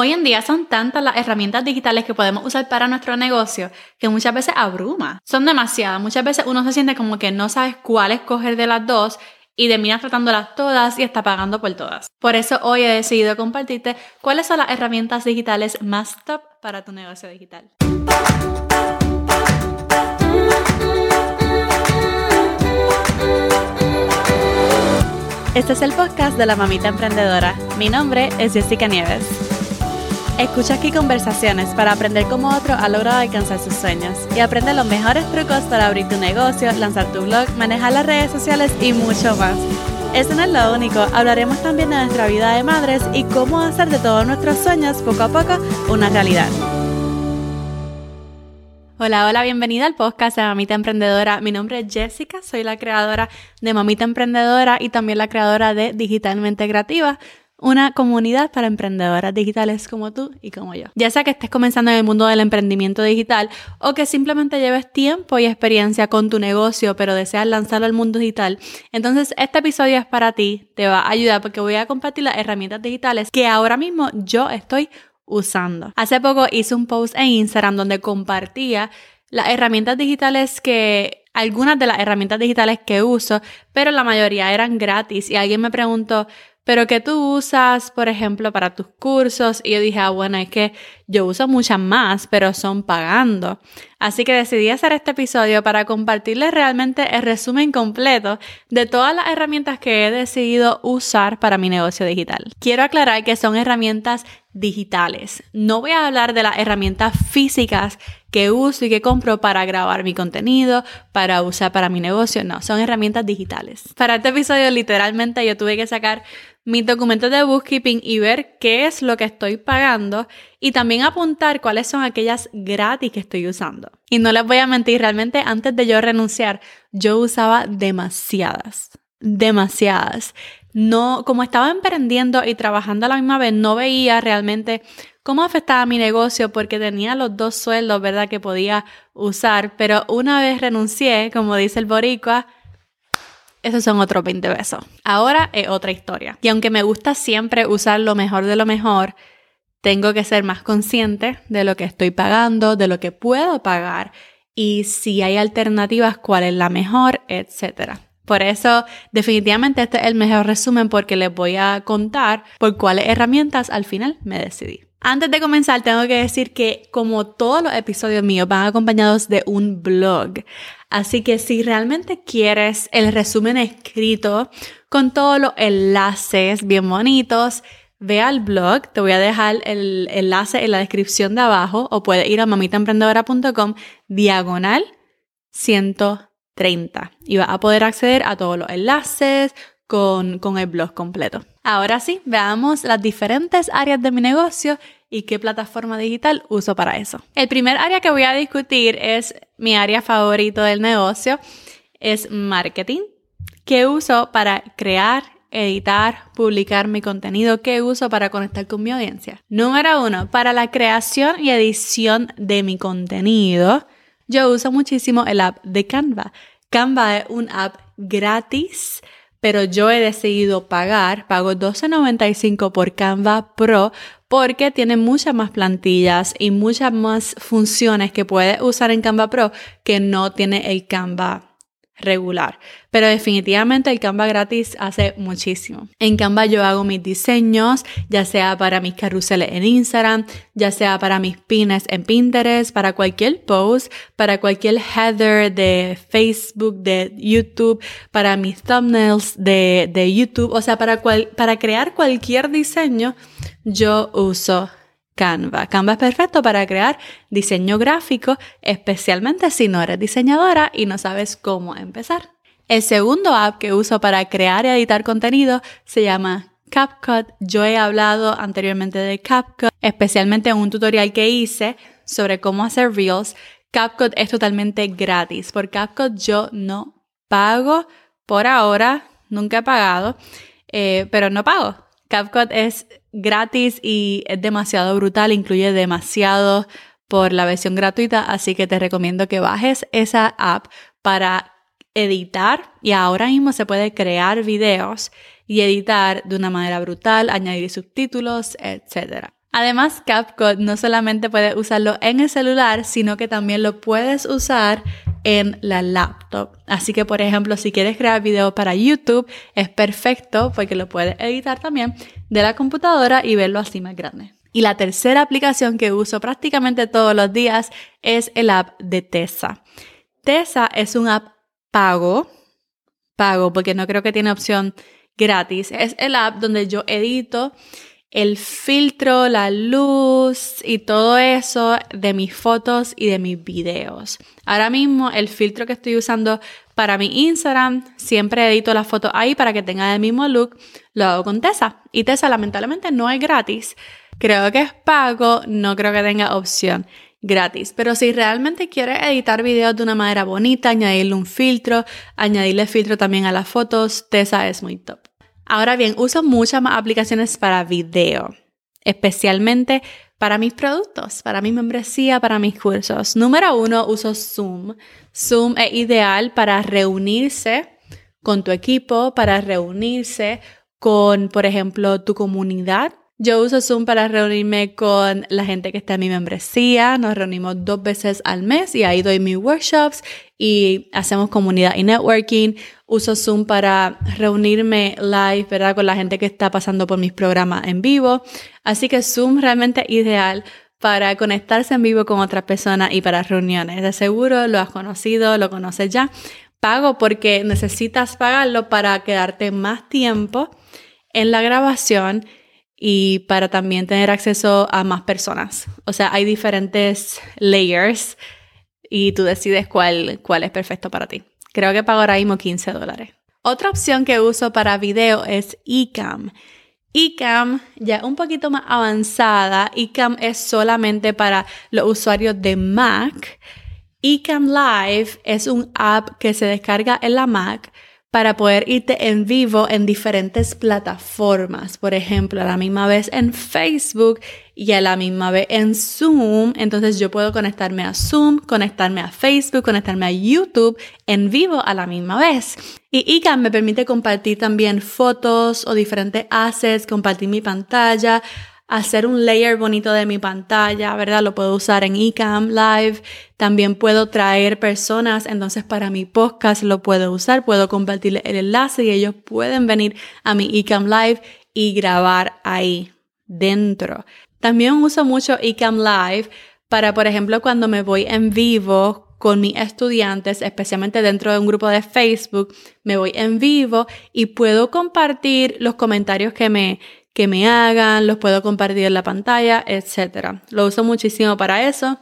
Hoy en día son tantas las herramientas digitales que podemos usar para nuestro negocio que muchas veces abruma. Son demasiadas. Muchas veces uno se siente como que no sabes cuál escoger de las dos y terminas tratándolas todas y está pagando por todas. Por eso hoy he decidido compartirte cuáles son las herramientas digitales más top para tu negocio digital. Este es el podcast de la mamita emprendedora. Mi nombre es Jessica Nieves. Escucha aquí conversaciones para aprender cómo otro ha logrado alcanzar sus sueños y aprende los mejores trucos para abrir tu negocio, lanzar tu blog, manejar las redes sociales y mucho más. Eso no es lo único, hablaremos también de nuestra vida de madres y cómo hacer de todos nuestros sueños poco a poco una realidad. Hola, hola, bienvenida al podcast de Mamita Emprendedora. Mi nombre es Jessica, soy la creadora de Mamita Emprendedora y también la creadora de Digitalmente Creativa, una comunidad para emprendedoras digitales como tú y como yo. Ya sea que estés comenzando en el mundo del emprendimiento digital o que simplemente lleves tiempo y experiencia con tu negocio pero deseas lanzarlo al mundo digital, entonces este episodio es para ti, te va a ayudar porque voy a compartir las herramientas digitales que ahora mismo yo estoy usando. Hace poco hice un post en Instagram donde compartía las herramientas digitales que, algunas de las herramientas digitales que uso, pero la mayoría eran gratis y alguien me preguntó, pero que tú usas, por ejemplo, para tus cursos. Y yo dije, ah, bueno, es que yo uso muchas más, pero son pagando. Así que decidí hacer este episodio para compartirles realmente el resumen completo de todas las herramientas que he decidido usar para mi negocio digital. Quiero aclarar que son herramientas digitales. No voy a hablar de las herramientas físicas que uso y que compro para grabar mi contenido, para usar para mi negocio. No, son herramientas digitales. Para este episodio literalmente yo tuve que sacar mis documentos de bookkeeping y ver qué es lo que estoy pagando y también apuntar cuáles son aquellas gratis que estoy usando. Y no les voy a mentir, realmente antes de yo renunciar, yo usaba demasiadas, demasiadas. No, como estaba emprendiendo y trabajando a la misma vez, no veía realmente cómo afectaba mi negocio porque tenía los dos sueldos, ¿verdad? Que podía usar, pero una vez renuncié, como dice el boricua, esos son otros 20 pesos. Ahora es otra historia. Y aunque me gusta siempre usar lo mejor de lo mejor, tengo que ser más consciente de lo que estoy pagando, de lo que puedo pagar y si hay alternativas, cuál es la mejor, etc. Por eso, definitivamente este es el mejor resumen porque les voy a contar por cuáles herramientas al final me decidí. Antes de comenzar, tengo que decir que como todos los episodios míos van acompañados de un blog, así que si realmente quieres el resumen escrito con todos los enlaces bien bonitos, ve al blog, te voy a dejar el enlace en la descripción de abajo o puedes ir a mamitaemprendedora.com diagonal 130 y vas a poder acceder a todos los enlaces, con, con el blog completo. Ahora sí, veamos las diferentes áreas de mi negocio y qué plataforma digital uso para eso. El primer área que voy a discutir es mi área favorito del negocio, es marketing, que uso para crear, editar, publicar mi contenido, que uso para conectar con mi audiencia. Número uno, para la creación y edición de mi contenido, yo uso muchísimo el app de Canva. Canva es un app gratis pero yo he decidido pagar, pago $12.95 por Canva Pro porque tiene muchas más plantillas y muchas más funciones que puedes usar en Canva Pro que no tiene el Canva regular. Pero definitivamente el Canva gratis hace muchísimo. En Canva yo hago mis diseños, ya sea para mis carruseles en Instagram, ya sea para mis pines en Pinterest, para cualquier post, para cualquier header de Facebook, de YouTube, para mis thumbnails de, de YouTube, o sea, para, para crear cualquier diseño, yo uso Canva. Canva es perfecto para crear diseño gráfico, especialmente si no eres diseñadora y no sabes cómo empezar. El segundo app que uso para crear y editar contenido se llama CapCut. Yo he hablado anteriormente de CapCut, especialmente en un tutorial que hice sobre cómo hacer Reels. CapCut es totalmente gratis. Por CapCut yo no pago por ahora, nunca he pagado, eh, pero no pago. CapCut es gratis y es demasiado brutal, incluye demasiado por la versión gratuita, así que te recomiendo que bajes esa app para editar y ahora mismo se puede crear videos y editar de una manera brutal, añadir subtítulos, etc. Además, CapCut no solamente puedes usarlo en el celular, sino que también lo puedes usar en la laptop. Así que, por ejemplo, si quieres crear video para YouTube, es perfecto porque lo puedes editar también de la computadora y verlo así más grande. Y la tercera aplicación que uso prácticamente todos los días es el app de Tesa. Tesa es un app pago, pago porque no creo que tiene opción gratis. Es el app donde yo edito el filtro, la luz y todo eso de mis fotos y de mis videos. Ahora mismo el filtro que estoy usando para mi Instagram, siempre edito las fotos ahí para que tenga el mismo look, lo hago con Tesa. Y Tesa lamentablemente no es gratis. Creo que es pago, no creo que tenga opción gratis. Pero si realmente quieres editar videos de una manera bonita, añadirle un filtro, añadirle filtro también a las fotos, Tesa es muy top. Ahora bien, uso muchas más aplicaciones para video, especialmente para mis productos, para mi membresía, para mis cursos. Número uno, uso Zoom. Zoom es ideal para reunirse con tu equipo, para reunirse con, por ejemplo, tu comunidad yo uso Zoom para reunirme con la gente que está en mi membresía. Nos reunimos dos veces al mes y ahí doy mis workshops y hacemos comunidad y networking. Uso Zoom para reunirme live, ¿verdad? Con la gente que está pasando por mis programas en vivo. Así que Zoom realmente es ideal para conectarse en vivo con otras personas y para reuniones. De seguro lo has conocido, lo conoces ya. Pago porque necesitas pagarlo para quedarte más tiempo en la grabación y para también tener acceso a más personas. O sea, hay diferentes layers y tú decides cuál, cuál es perfecto para ti. Creo que pago ahora mismo 15 dólares. Otra opción que uso para video es Ecamm. Ecamm ya un poquito más avanzada. Ecamm es solamente para los usuarios de Mac. Ecamm Live es un app que se descarga en la Mac para poder irte en vivo en diferentes plataformas. Por ejemplo, a la misma vez en Facebook y a la misma vez en Zoom. Entonces yo puedo conectarme a Zoom, conectarme a Facebook, conectarme a YouTube en vivo a la misma vez. Y ICAM me permite compartir también fotos o diferentes assets, compartir mi pantalla hacer un layer bonito de mi pantalla, ¿verdad? Lo puedo usar en eCam Live. También puedo traer personas, entonces para mi podcast lo puedo usar, puedo compartir el enlace y ellos pueden venir a mi eCam Live y grabar ahí dentro. También uso mucho eCam Live para, por ejemplo, cuando me voy en vivo con mis estudiantes, especialmente dentro de un grupo de Facebook, me voy en vivo y puedo compartir los comentarios que me, que me hagan, los puedo compartir en la pantalla, etc. Lo uso muchísimo para eso.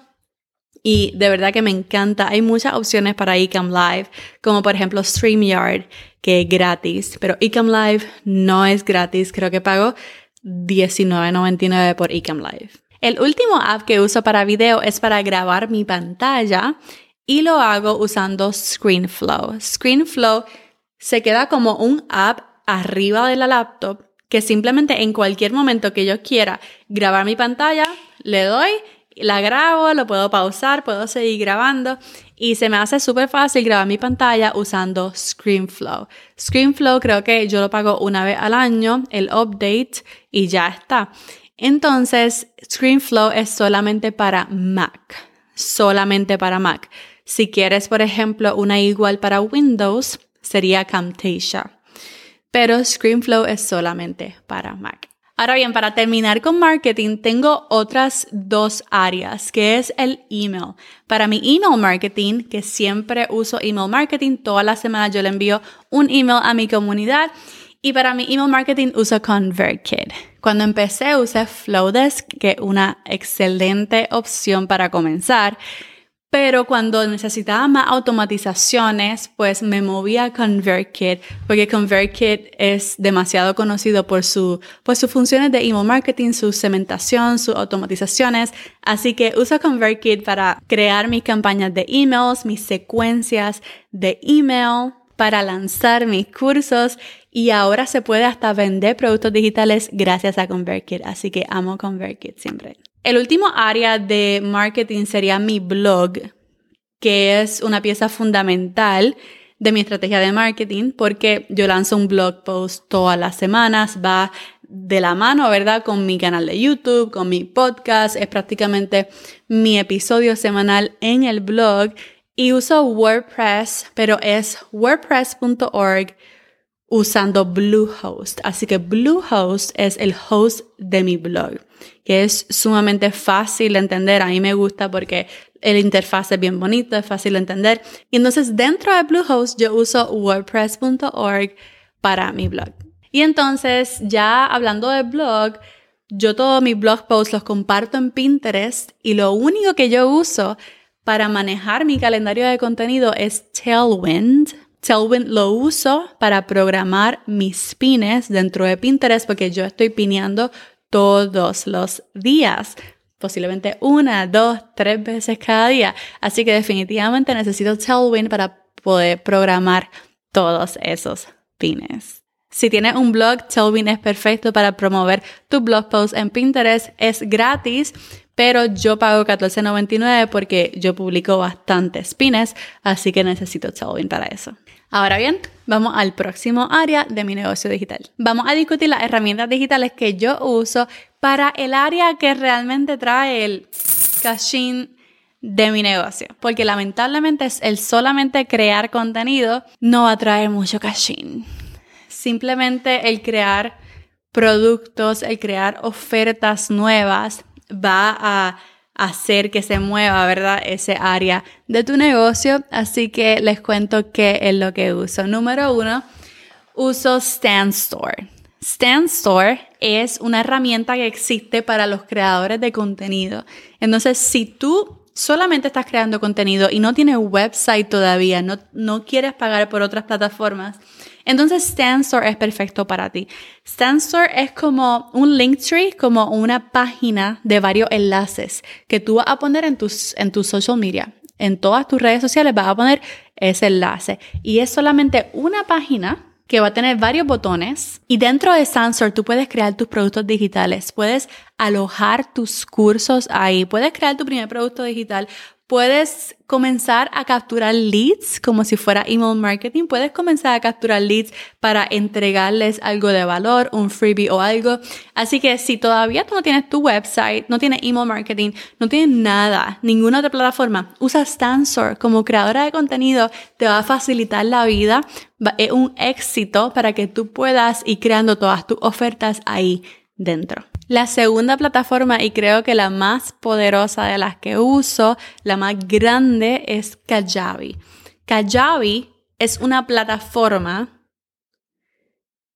Y de verdad que me encanta. Hay muchas opciones para Ecam Live, como por ejemplo StreamYard, que es gratis. Pero Ecam Live no es gratis. Creo que pago $19.99 por Ecam Live. El último app que uso para video es para grabar mi pantalla y lo hago usando ScreenFlow. ScreenFlow se queda como un app arriba de la laptop que simplemente en cualquier momento que yo quiera grabar mi pantalla, le doy, la grabo, lo puedo pausar, puedo seguir grabando y se me hace súper fácil grabar mi pantalla usando ScreenFlow. ScreenFlow creo que yo lo pago una vez al año, el update y ya está. Entonces, ScreenFlow es solamente para Mac, solamente para Mac. Si quieres, por ejemplo, una igual para Windows, sería Camtasia pero ScreenFlow es solamente para Mac. Ahora bien, para terminar con marketing, tengo otras dos áreas, que es el email. Para mi email marketing, que siempre uso email marketing, todas las semanas yo le envío un email a mi comunidad. Y para mi email marketing uso ConvertKit. Cuando empecé usé Flowdesk, que es una excelente opción para comenzar. Pero cuando necesitaba más automatizaciones, pues me movía a ConvertKit, porque ConvertKit es demasiado conocido por, su, por sus funciones de email marketing, su cementación, sus automatizaciones. Así que uso ConvertKit para crear mis campañas de emails, mis secuencias de email, para lanzar mis cursos y ahora se puede hasta vender productos digitales gracias a ConvertKit. Así que amo ConvertKit siempre. El último área de marketing sería mi blog, que es una pieza fundamental de mi estrategia de marketing porque yo lanzo un blog post todas las semanas, va de la mano, ¿verdad? Con mi canal de YouTube, con mi podcast, es prácticamente mi episodio semanal en el blog y uso WordPress, pero es wordpress.org usando Bluehost. Así que Bluehost es el host de mi blog, que es sumamente fácil de entender. A mí me gusta porque el interfaz es bien bonito, es fácil de entender. Y entonces dentro de Bluehost yo uso wordpress.org para mi blog. Y entonces ya hablando de blog, yo todos mis blog posts los comparto en Pinterest y lo único que yo uso para manejar mi calendario de contenido es Tailwind Tailwind lo uso para programar mis pines dentro de Pinterest porque yo estoy pineando todos los días, posiblemente una, dos, tres veces cada día. Así que definitivamente necesito Tailwind para poder programar todos esos pines. Si tienes un blog, Tailwind es perfecto para promover tu blog post en Pinterest. Es gratis, pero yo pago $14.99 porque yo publico bastantes pines, así que necesito Tailwind para eso. Ahora bien, vamos al próximo área de mi negocio digital. Vamos a discutir las herramientas digitales que yo uso para el área que realmente trae el cachín de mi negocio. Porque lamentablemente el solamente crear contenido no va a traer mucho cachín. Simplemente el crear productos, el crear ofertas nuevas va a hacer que se mueva, ¿verdad? Ese área de tu negocio. Así que les cuento qué es lo que uso. Número uno, uso Stand Store. Stand Store es una herramienta que existe para los creadores de contenido. Entonces, si tú solamente estás creando contenido y no tienes website todavía, no, no quieres pagar por otras plataformas, entonces Stanstore es perfecto para ti. Stanstore es como un link tree, como una página de varios enlaces que tú vas a poner en tus, en tus social media. En todas tus redes sociales vas a poner ese enlace. Y es solamente una página que va a tener varios botones y dentro de Sansor tú puedes crear tus productos digitales, puedes alojar tus cursos ahí, puedes crear tu primer producto digital, Puedes comenzar a capturar leads como si fuera email marketing. Puedes comenzar a capturar leads para entregarles algo de valor, un freebie o algo. Así que si todavía tú no tienes tu website, no tienes email marketing, no tienes nada, ninguna otra plataforma, usa Stansor como creadora de contenido. Te va a facilitar la vida. Es un éxito para que tú puedas ir creando todas tus ofertas ahí dentro. La segunda plataforma y creo que la más poderosa de las que uso, la más grande, es Kajabi. Kajabi es una plataforma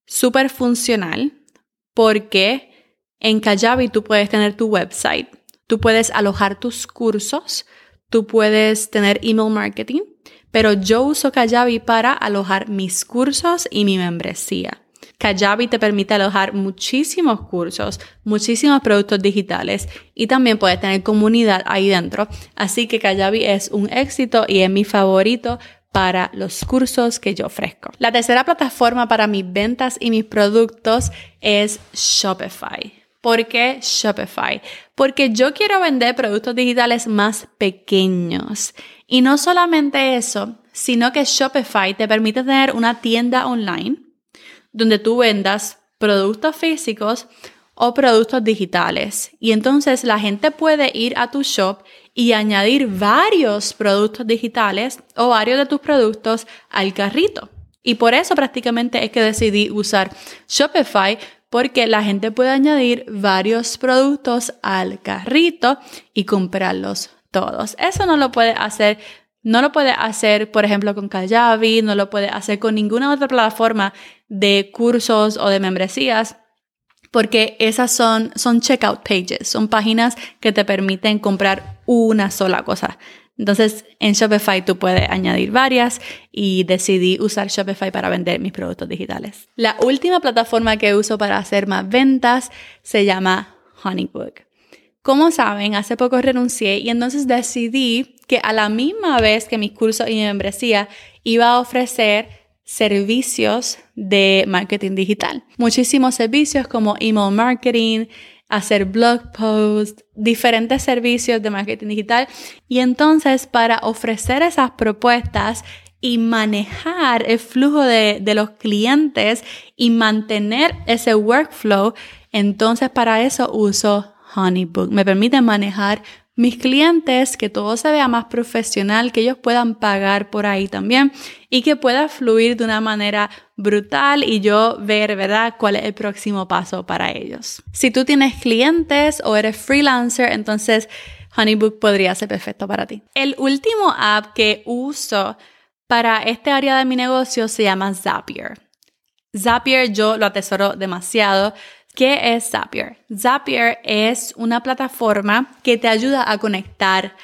súper funcional porque en Kajabi tú puedes tener tu website, tú puedes alojar tus cursos, tú puedes tener email marketing, pero yo uso Kajabi para alojar mis cursos y mi membresía. Kajabi te permite alojar muchísimos cursos, muchísimos productos digitales y también puedes tener comunidad ahí dentro. Así que Kajabi es un éxito y es mi favorito para los cursos que yo ofrezco. La tercera plataforma para mis ventas y mis productos es Shopify. ¿Por qué Shopify? Porque yo quiero vender productos digitales más pequeños. Y no solamente eso, sino que Shopify te permite tener una tienda online donde tú vendas productos físicos o productos digitales. Y entonces la gente puede ir a tu shop y añadir varios productos digitales o varios de tus productos al carrito. Y por eso prácticamente es que decidí usar Shopify porque la gente puede añadir varios productos al carrito y comprarlos todos. Eso no lo puede hacer no lo puede hacer, por ejemplo, con Kajabi, no lo puede hacer con ninguna otra plataforma de cursos o de membresías, porque esas son, son checkout pages, son páginas que te permiten comprar una sola cosa. Entonces, en Shopify tú puedes añadir varias y decidí usar Shopify para vender mis productos digitales. La última plataforma que uso para hacer más ventas se llama Honeybook. Como saben, hace poco renuncié y entonces decidí que a la misma vez que mis cursos y mi membresía iba a ofrecer servicios de marketing digital. Muchísimos servicios como email marketing, hacer blog posts, diferentes servicios de marketing digital. Y entonces para ofrecer esas propuestas y manejar el flujo de, de los clientes y mantener ese workflow, entonces para eso uso Honeybook. Me permite manejar mis clientes, que todo se vea más profesional, que ellos puedan pagar por ahí también y que pueda fluir de una manera brutal y yo ver, ¿verdad?, cuál es el próximo paso para ellos. Si tú tienes clientes o eres freelancer, entonces Honeybook podría ser perfecto para ti. El último app que uso para este área de mi negocio se llama Zapier. Zapier yo lo atesoro demasiado. ¿Qué es Zapier? Zapier es una plataforma que te ayuda a conectar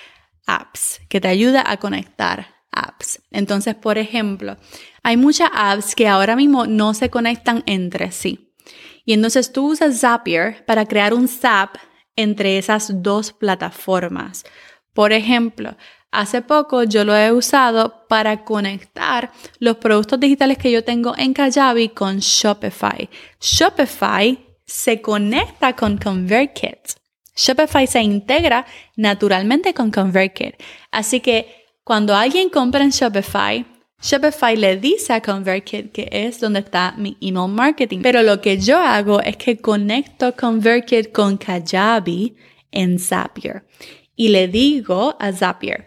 apps, que te ayuda a conectar apps. Entonces, por ejemplo, hay muchas apps que ahora mismo no se conectan entre sí. Y entonces tú usas Zapier para crear un Zap entre esas dos plataformas. Por ejemplo, hace poco yo lo he usado para conectar los productos digitales que yo tengo en Kajabi con Shopify. Shopify se conecta con ConvertKit. Shopify se integra naturalmente con ConvertKit. Así que cuando alguien compra en Shopify, Shopify le dice a ConvertKit que es donde está mi email marketing. Pero lo que yo hago es que conecto ConvertKit con Kajabi en Zapier. Y le digo a Zapier,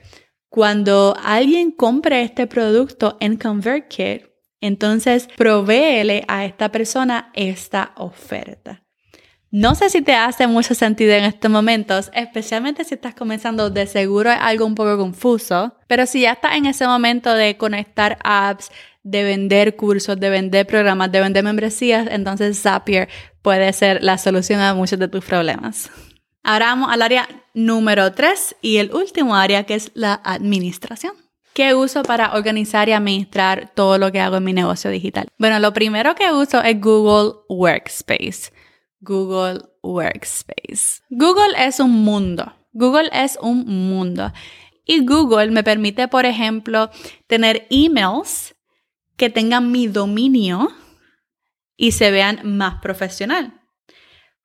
cuando alguien compre este producto en ConvertKit, entonces provéele a esta persona esta oferta. No sé si te hace mucho sentido en estos momentos, especialmente si estás comenzando, de seguro es algo un poco confuso, pero si ya estás en ese momento de conectar apps, de vender cursos, de vender programas, de vender membresías, entonces Zapier puede ser la solución a muchos de tus problemas. Ahora vamos al área número 3 y el último área que es la administración. ¿Qué uso para organizar y administrar todo lo que hago en mi negocio digital? Bueno, lo primero que uso es Google Workspace. Google Workspace. Google es un mundo. Google es un mundo. Y Google me permite, por ejemplo, tener emails que tengan mi dominio y se vean más profesional.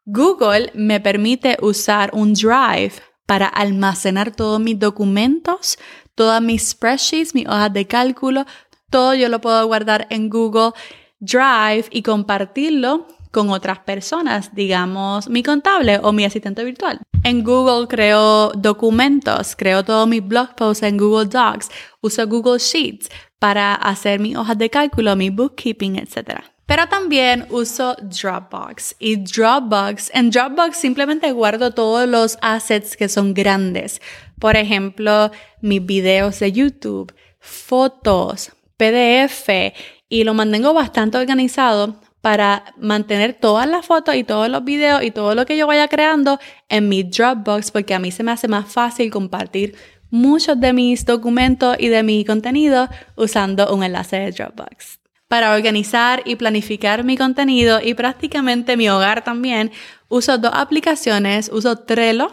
Google me permite usar un Drive para almacenar todos mis documentos, todas mis spreadsheets, mis hojas de cálculo, todo yo lo puedo guardar en Google Drive y compartirlo con otras personas, digamos mi contable o mi asistente virtual. En Google creo documentos, creo todos mis blog posts en Google Docs, uso Google Sheets para hacer mis hojas de cálculo, mi bookkeeping, etc. Pero también uso Dropbox y Dropbox, en Dropbox simplemente guardo todos los assets que son grandes. Por ejemplo, mis videos de YouTube, fotos, PDF y lo mantengo bastante organizado para mantener todas las fotos y todos los videos y todo lo que yo vaya creando en mi Dropbox porque a mí se me hace más fácil compartir muchos de mis documentos y de mi contenido usando un enlace de Dropbox. Para organizar y planificar mi contenido y prácticamente mi hogar también, uso dos aplicaciones. Uso Trello,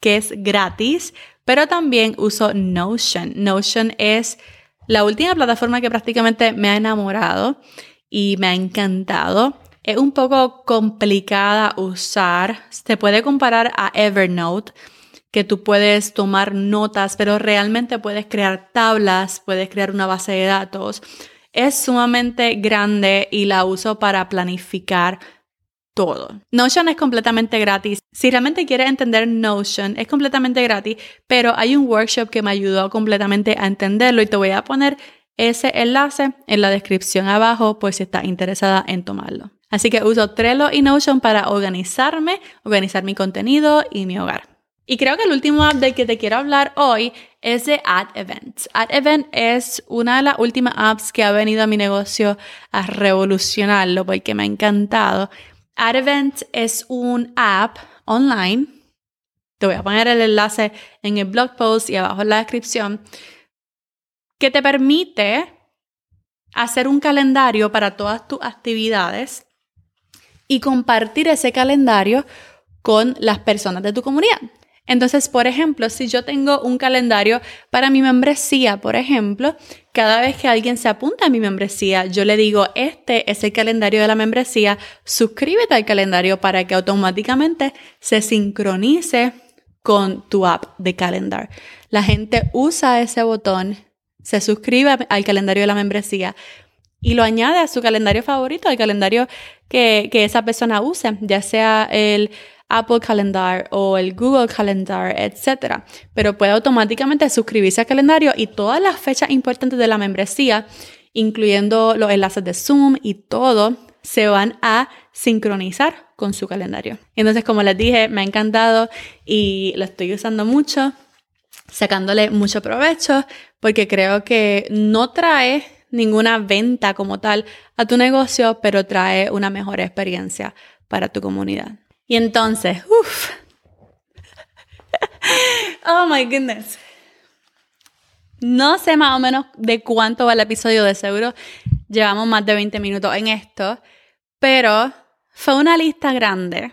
que es gratis, pero también uso Notion. Notion es la última plataforma que prácticamente me ha enamorado y me ha encantado. Es un poco complicada usar. Se puede comparar a Evernote, que tú puedes tomar notas, pero realmente puedes crear tablas, puedes crear una base de datos. Es sumamente grande y la uso para planificar todo. Notion es completamente gratis. Si realmente quieres entender Notion, es completamente gratis, pero hay un workshop que me ayudó completamente a entenderlo y te voy a poner ese enlace en la descripción abajo por si estás interesada en tomarlo. Así que uso Trello y Notion para organizarme, organizar mi contenido y mi hogar. Y creo que el último app del que te quiero hablar hoy es de Ad Event. Ad Event es una de las últimas apps que ha venido a mi negocio a revolucionarlo porque me ha encantado. Ad Event es un app online. Te voy a poner el enlace en el blog post y abajo en la descripción que te permite hacer un calendario para todas tus actividades y compartir ese calendario con las personas de tu comunidad. Entonces, por ejemplo, si yo tengo un calendario para mi membresía, por ejemplo, cada vez que alguien se apunta a mi membresía, yo le digo, este es el calendario de la membresía, suscríbete al calendario para que automáticamente se sincronice con tu app de calendar. La gente usa ese botón se suscribe al calendario de la membresía y lo añade a su calendario favorito, al calendario que, que esa persona use, ya sea el Apple Calendar o el Google Calendar, etc. Pero puede automáticamente suscribirse al calendario y todas las fechas importantes de la membresía, incluyendo los enlaces de Zoom y todo, se van a sincronizar con su calendario. Entonces, como les dije, me ha encantado y lo estoy usando mucho, sacándole mucho provecho, porque creo que no trae ninguna venta como tal a tu negocio, pero trae una mejor experiencia para tu comunidad. Y entonces, uff. oh my goodness. No sé más o menos de cuánto va el episodio, de seguro llevamos más de 20 minutos en esto, pero fue una lista grande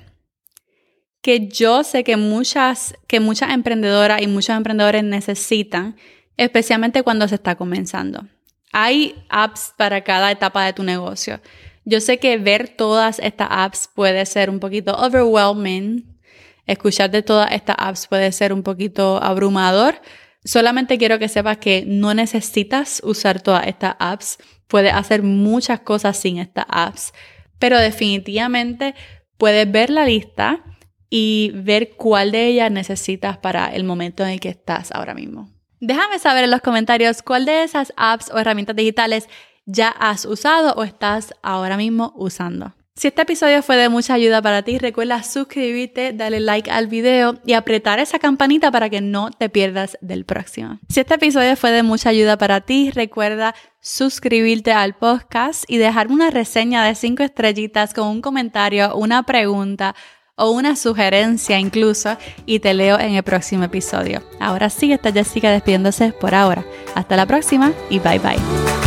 que yo sé que muchas, que muchas emprendedoras y muchos emprendedores necesitan, especialmente cuando se está comenzando. Hay apps para cada etapa de tu negocio. Yo sé que ver todas estas apps puede ser un poquito overwhelming. Escuchar de todas estas apps puede ser un poquito abrumador. Solamente quiero que sepas que no necesitas usar todas estas apps. Puedes hacer muchas cosas sin estas apps. Pero definitivamente puedes ver la lista y ver cuál de ellas necesitas para el momento en el que estás ahora mismo. Déjame saber en los comentarios cuál de esas apps o herramientas digitales ya has usado o estás ahora mismo usando. Si este episodio fue de mucha ayuda para ti, recuerda suscribirte, darle like al video y apretar esa campanita para que no te pierdas del próximo. Si este episodio fue de mucha ayuda para ti, recuerda suscribirte al podcast y dejarme una reseña de 5 estrellitas con un comentario, una pregunta o una sugerencia incluso y te leo en el próximo episodio. Ahora sí, está Jessica despidiéndose por ahora. Hasta la próxima y bye bye.